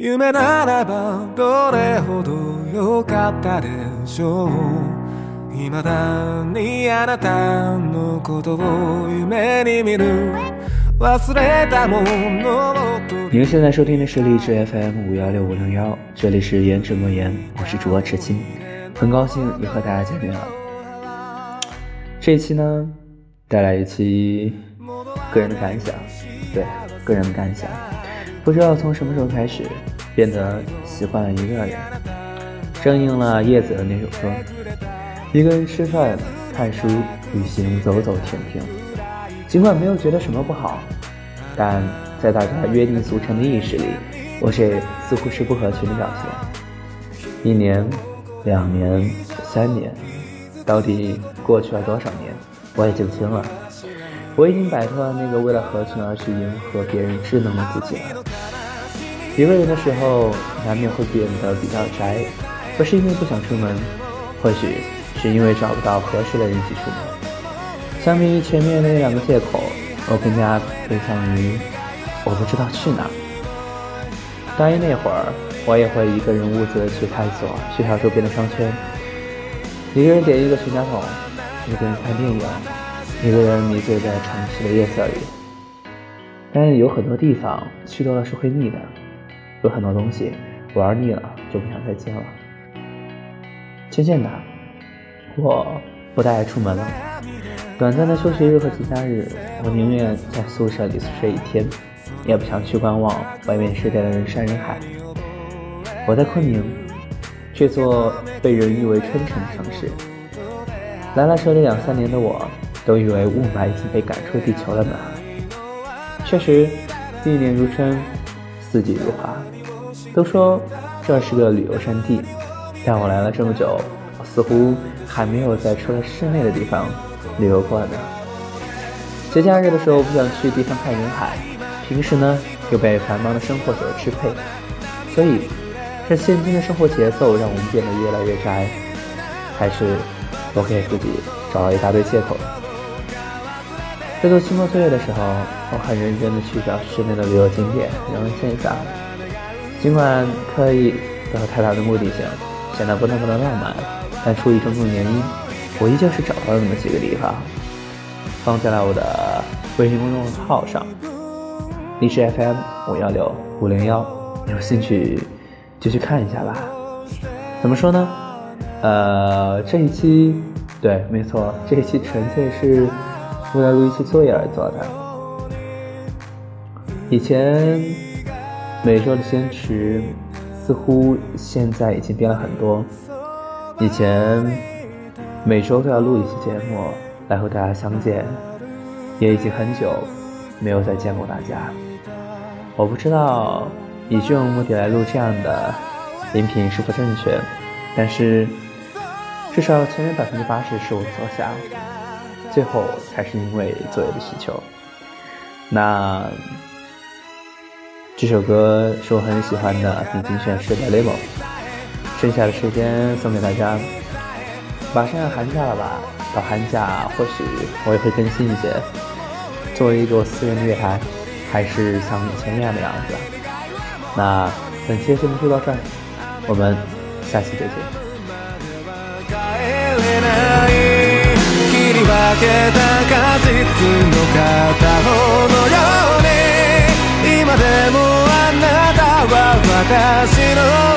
夢ならばどれほど良かったでしょう未だにあなたのことを夢に見る忘れたものと您现在收听的是荔枝 FM 五幺六五零幺，这里是言之莫言，我是主播赤青，很高兴又和大家见面了。这一期呢，带来一期个人的感想，对，个人的感想。 不知道从什么时候开始，变得喜欢一个人。正应了叶子的那首歌：一个人吃饭、看书、旅行、走走停停。尽管没有觉得什么不好，但在大家约定俗成的意识里，我这似乎是不合群的表现。一年、两年、三年，到底过去了多少年，我也记不清了。我已经摆脱了那个为了合群而去迎合别人智能的自己了。一个人的时候，难免会变得比较宅，不是因为不想出门，或许是因为找不到合适的人一起出门。相比于前面那两个借口，我更加偏向于我不知道去哪。大一那会儿，我也会一个人兀自的去探索学校周边的商圈，一个人点一个全家桶，一个人看电影。一个人迷醉在城市的夜色里，但有很多地方去多了是会腻的，有很多东西玩腻了就不想再见了。渐渐的，我不太爱出门了。短暂的休息日和节假日，我宁愿在宿舍里睡一天，也不想去观望外面世界的人山人海。我在昆明，这座被人誉为春城的城市，来了这里两三年的我。都以为雾霾已经被赶出地球了呢。确实，一年如春，四季如花。都说这是个旅游胜地，但我来了这么久，似乎还没有在除了室内的地方旅游过呢。节假日的时候不想去地方看人海，平时呢又被繁忙的生活所支配，所以是现今的生活节奏让我们变得越来越宅，还是我给自己找了一大堆借口？在做期末作业的时候，我很认真的去找室内的旅游景点，人文现象。尽管刻意没有太大的目的性，显得不那么的浪漫，但出于种种原因，我依旧是找到了那么几个地方，放在了我的微信公众号上，荔枝 FM 五幺六五零幺，有兴趣就去看一下吧。怎么说呢？呃，这一期，对，没错，这一期纯粹是。为了录一期作业而做的。以前每周的坚持，似乎现在已经变了很多。以前每周都要录一期节目来和大家相见，也已经很久没有再见过大家。我不知道以这种目的来录这样的音频是否正确，但是至少前面百分之八十是我所想。最后才是因为作业的需求。那这首歌是我很喜欢的，已经选是的《Lemon》。剩下的时间送给大家。马上要寒假了吧？到寒假或许我也会更新一些。作为一个私人的乐坛，还是像以前那样的样子。那本期的节目就到这儿，我们下期再见。けた果実の片方のように。今でもあなたは私の